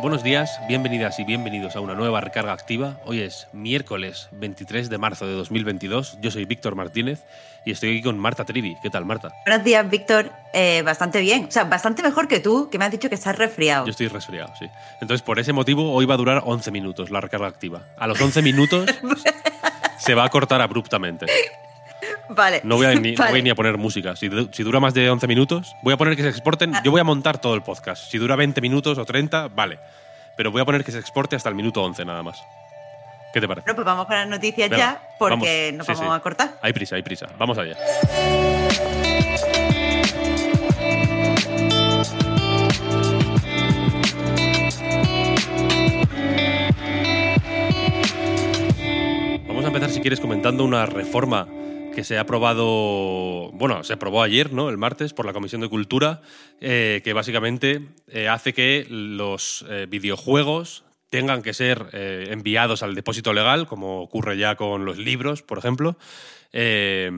Buenos días, bienvenidas y bienvenidos a una nueva recarga activa. Hoy es miércoles 23 de marzo de 2022. Yo soy Víctor Martínez y estoy aquí con Marta Trivi. ¿Qué tal, Marta? Buenos días, Víctor. Eh, bastante bien. O sea, bastante mejor que tú, que me has dicho que estás resfriado. Yo estoy resfriado, sí. Entonces, por ese motivo, hoy va a durar 11 minutos la recarga activa. A los 11 minutos se va a cortar abruptamente. Vale. No voy, a ni, no Vale. voy ni a poner música. Si, si dura más de 11 minutos, voy a poner que se exporten. Yo voy a montar todo el podcast. Si dura 20 minutos o 30, vale. Pero voy a poner que se exporte hasta el minuto 11 nada más. ¿Qué te parece? Bueno, pues vamos con las noticias Venga, ya, porque vamos. nos Sí, vamos sí. a cortar. Hay prisa, hay prisa. Vamos allá. Vamos a empezar, si quieres, comentando una reforma que se ha aprobado, bueno, se aprobó ayer, ¿no? El martes, por la Comisión de Cultura, eh, que básicamente eh, hace que los eh, videojuegos tengan que ser enviados al depósito legal, como ocurre ya con los libros, por ejemplo. Que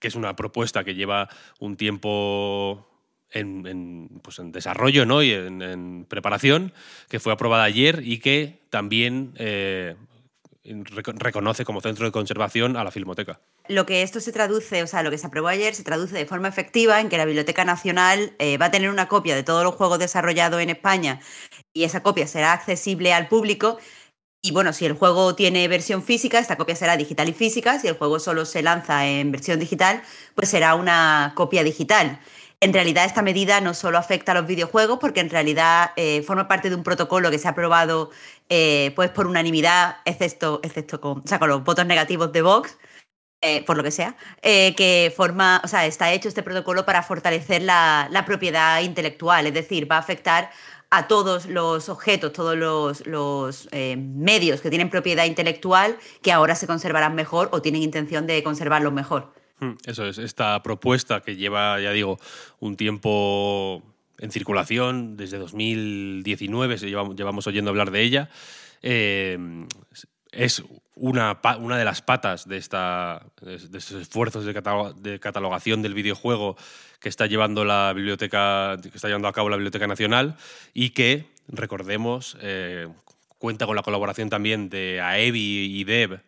es una propuesta que lleva un tiempo en, pues en desarrollo ¿no? y en, preparación, que fue aprobada ayer y que también reconoce como centro de conservación a la Filmoteca. Lo que esto se traduce, o sea, lo que se aprobó ayer se traduce de forma efectiva en que la Biblioteca Nacional eh, va a tener una copia de todos los juegos desarrollados en España y esa copia será accesible al público. Y bueno, si el juego tiene versión física, esta copia será digital y física. Si el juego solo se lanza en versión digital, pues será una copia digital. En realidad esta medida no solo afecta a los videojuegos, porque en realidad eh, forma parte de un protocolo que se ha aprobado eh, pues por unanimidad, excepto, excepto con, los votos negativos de Vox, eh, por lo que sea, que forma, o sea, está hecho este protocolo para fortalecer la, propiedad intelectual, es decir, va a afectar a todos los objetos, todos los, medios que tienen propiedad intelectual que ahora se conservarán mejor o tienen intención de conservarlos mejor. Hmm, Eso es, esta propuesta que lleva, ya digo, un tiempo en circulación, desde 2019 se llevamos, oyendo hablar de ella, eh, es una, una de las patas de, esta, de estos esfuerzos de catalogación del videojuego que está llevando la biblioteca, que está llevando a cabo la Biblioteca Nacional y que, recordemos, eh, cuenta con la colaboración también de AEBI y DEV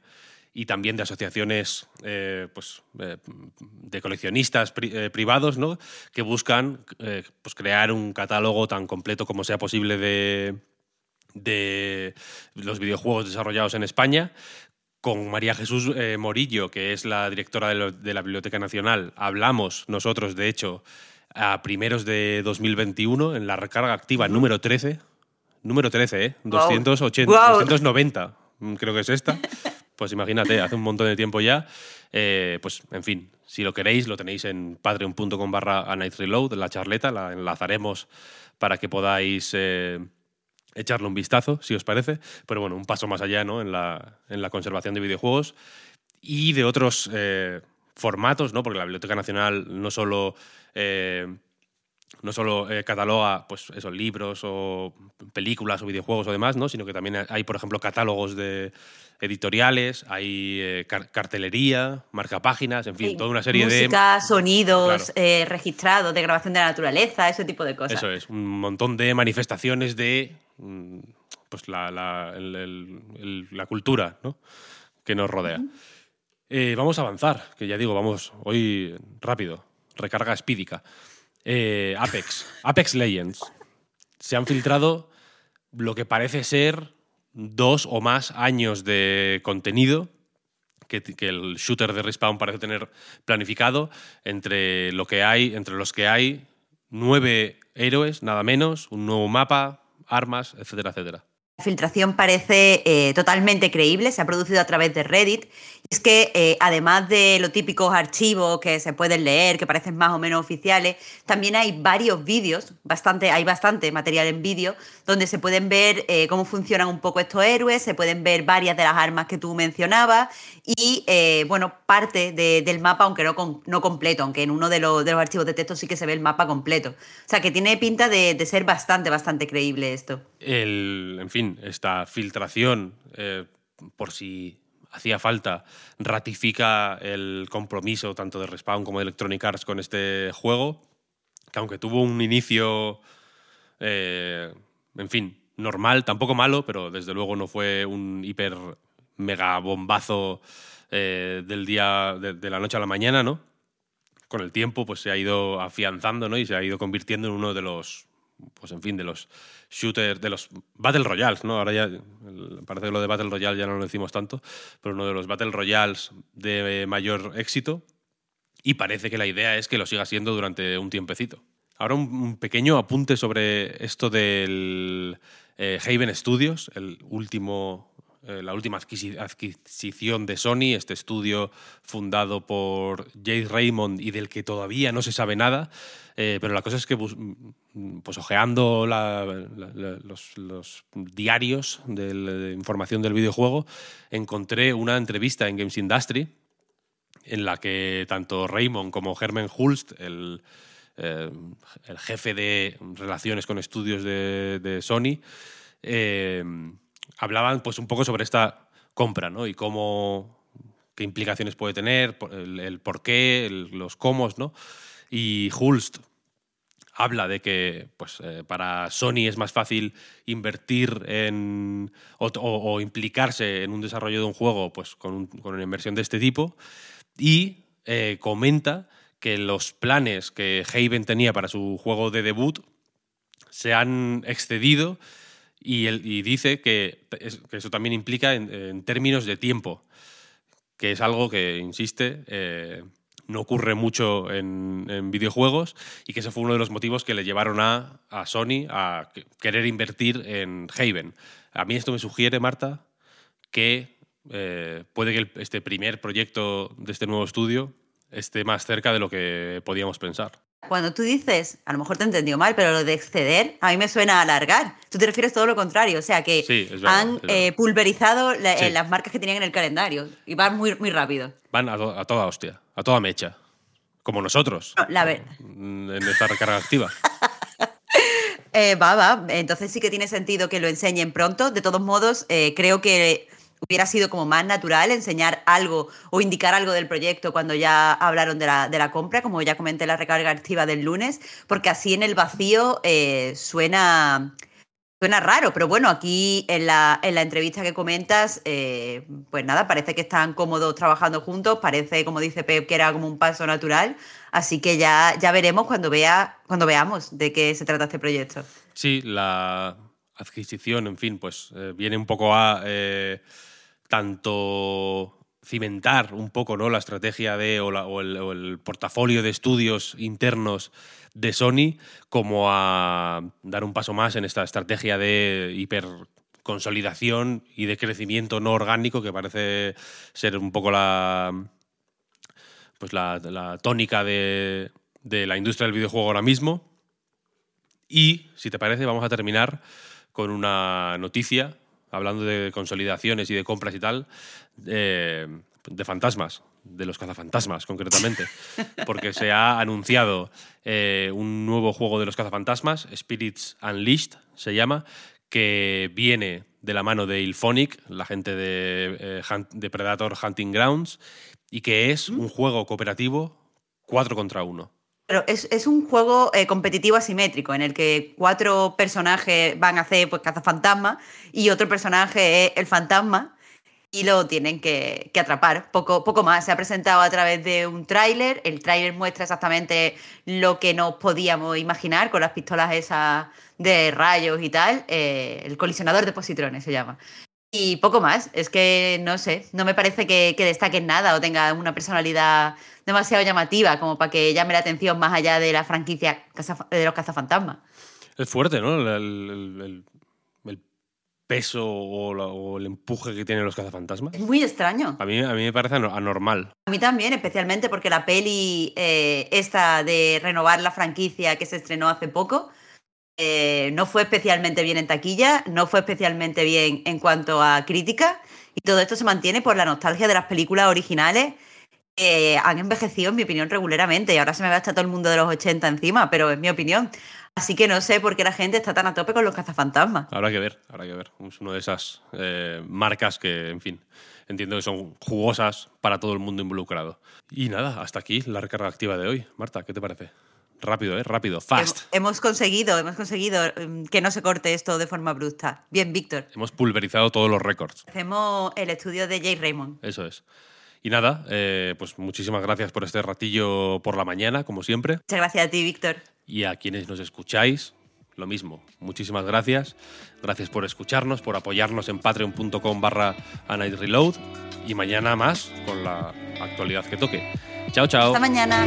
y también de asociaciones eh, pues, eh, de coleccionistas pri- eh, privados ¿no? que buscan eh, pues crear un catálogo tan completo como sea posible de, de los videojuegos desarrollados en España. Con María Jesús Morillo, que es la directora de, lo- de la Biblioteca Nacional, hablamos nosotros, de hecho, a primeros de 2021, en la recarga activa número 13. Número 13, ¿eh? Guau. 280, Guau. 290, mm, creo que es esta. Pues imagínate, hace un montón de tiempo ya. Eh, pues, en fin, si lo queréis, lo tenéis en patreon.com barra A Night Reload, la charleta, la enlazaremos para que podáis eh, echarle un vistazo, si os parece. Pero bueno, un paso más allá ¿no? en, la, en la conservación de videojuegos y de otros eh, formatos, ¿no? porque la Biblioteca Nacional no solo... no solo eh, cataloga pues esos libros o películas o videojuegos o demás, ¿no? sino que también hay, por ejemplo, catálogos de editoriales, hay eh, car- cartelería, marcapáginas, en fin, Sí, toda una serie de... Música, sonidos Claro. eh, registrados de grabación de la naturaleza, ese tipo de cosas. Eso es, un montón de manifestaciones de mm, pues la, la- el- el- el- la cultura ¿no? que nos rodea. Vamos a avanzar, que ya digo, vamos hoy rápido, recarga espídica. Eh, Apex, Apex Legends. Se han filtrado lo que parece ser dos o más años de contenido que, que el shooter de Respawn parece tener planificado entre lo que hay, entre los que hay nueve héroes, nada menos, un nuevo mapa, armas, etcétera, etcétera. Filtración parece eh, totalmente creíble, se ha producido a través de Reddit. Es que eh, además de los típicos archivos que se pueden leer, que parecen más o menos oficiales, también hay varios vídeos, bastante, hay bastante material en vídeo, donde se pueden ver eh, cómo funcionan un poco estos héroes, se pueden ver varias de las armas que tú mencionabas y, bueno, parte del mapa, aunque no, no completo, aunque en uno de los, de los, archivos de texto sí que se ve el mapa completo. O sea, que tiene pinta de, de ser bastante, bastante creíble esto. El, en fin, esta filtración, eh, por si hacía falta, ratifica el compromiso tanto de Respawn como de Electronic Arts con este juego, que aunque tuvo un inicio, eh, en fin, normal, tampoco malo, pero desde luego no fue un hiper mega bombazo eh, del día, de, de, la noche a la mañana, ¿no? Con el tiempo pues se ha ido afianzando, ¿no? Y se ha ido convirtiendo en uno de los, pues en fin, de los shooters, de los Battle Royales, ¿no? Ahora ya parece que lo de Battle Royale ya no lo decimos tanto, pero uno de los Battle Royales de mayor éxito y parece que la idea es que lo siga siendo durante un tiempecito. Ahora un, pequeño apunte sobre esto del eh, Haven Studios, el último, eh, la última adquisición de Sony, este estudio fundado por Jade Raymond y del que todavía no se sabe nada. Eh, pero la cosa es que, pues, pues ojeando los, diarios de, información del videojuego, encontré una entrevista en Games Industry en la que tanto Raymond como Herman Hulst, el, eh, jefe de relaciones con estudios de, Sony, hablaban pues un poco sobre esta compra ¿no? y cómo qué implicaciones puede tener, el, por qué, los cómo, ¿no? Y Hulst habla de que pues, eh, para Sony es más fácil invertir en o, o, o, implicarse en un desarrollo de un juego pues, con, un, con una inversión de este tipo y eh, comenta que los planes que Haven tenía para su juego de debut se han excedido y, él, y dice que, es, que, eso también implica en, términos de tiempo, que es algo que, insiste, eh, no ocurre mucho en, videojuegos y que ese fue uno de los motivos que le llevaron a, a Sony a querer invertir en Haven. A mí esto me sugiere, Marta, que eh, puede que este primer proyecto de este nuevo estudio esté más cerca de lo que podíamos pensar. Cuando tú dices, a lo mejor te he entendido mal, pero lo de exceder, a mí me suena a alargar. Tú te refieres todo lo contrario, o sea que sí, verdad, han eh, pulverizado la, sí. las marcas que tenían en el calendario y van muy, muy rápido. Van a, to a toda hostia, a toda mecha, como nosotros. No, la ver... En esta recarga activa. eh, va, va, entonces sí que tiene sentido que lo enseñen pronto. De todos modos, eh, creo que hubiera sido como más natural enseñar algo o indicar algo del proyecto cuando ya hablaron de la, de la compra, como ya comenté la recarga activa del lunes, porque así en el vacío eh, suena, suena raro, pero bueno, aquí en la, en la entrevista que comentas, eh, pues nada, parece que están cómodos trabajando juntos, parece, como dice Pep, que era como un paso natural, así que ya, ya veremos cuando, vea, cuando veamos de qué se trata este proyecto. Sí, la adquisición, en fin, pues eh, viene un poco a tanto cimentar un poco ¿no? la estrategia de o, o, el, portafolio de estudios internos de Sony, como a dar un paso más en esta estrategia de hiperconsolidación y de crecimiento no orgánico, que parece ser un poco la, pues la, la tónica de, de la industria del videojuego ahora mismo. Y, si te parece, vamos a terminar con una noticia, hablando de consolidaciones y de compras y tal, eh, de fantasmas, de los cazafantasmas concretamente, porque se ha anunciado eh, un nuevo juego de los cazafantasmas, Spirits Unleashed se llama, que viene de la mano de Ilphonic, la gente de, eh, de Predator Hunting Grounds, y que es un juego cooperativo 4 contra 1. Pero es, un juego eh, competitivo asimétrico en el que cuatro personajes van a hacer pues, cazafantasma y otro personaje es el fantasma y lo tienen que, que, atrapar. Poco, poco más. Se ha presentado a través de un tráiler. El tráiler muestra exactamente lo que nos podíamos imaginar con las pistolas esas de rayos y tal. Eh, el colisionador de positrones se llama. Y poco más. Es que no sé, no me parece que, que destaque nada o tenga una personalidad demasiado llamativa como para que llame la atención más allá de la franquicia de los cazafantasmas. Es fuerte, ¿no? El, el, el, peso o, la- o el empuje que tienen los cazafantasmas. Es muy extraño. A mí, a mí me parece ano- anormal. A mí también, especialmente porque la peli eh, esta de renovar la franquicia que se estrenó hace poco eh, no fue especialmente bien en taquilla, no fue especialmente bien en cuanto a crítica y todo esto se mantiene por la nostalgia de las películas originales que han envejecido, en mi opinión, regularmente y ahora se me va hasta todo el mundo de los 80 encima, pero es mi opinión. Así que no sé por qué la gente está tan a tope con los cazafantasmas. Habrá que ver, habrá que ver. Es una de esas eh, marcas que, en fin, entiendo que son jugosas para todo el mundo involucrado. Y nada, hasta aquí la recarga activa de hoy. Marta, ¿qué te parece? Rápido, ¿eh? Rápido, fast. Hem- Hemos conseguido, hemos conseguido mm, que no se corte esto de forma brusca. Bien, Víctor. Hemos pulverizado todos los récords. Hacemos el estudio de Jay Raymond. Eso es. Y nada, eh, pues muchísimas gracias por este ratillo por la mañana, como siempre. Muchas gracias a ti, Víctor. Y a quienes nos escucháis, lo mismo. Muchísimas gracias. Gracias por escucharnos, por apoyarnos en patreon.com barra Reload. Y mañana más con la actualidad que toque. Chao, chao. Hasta mañana.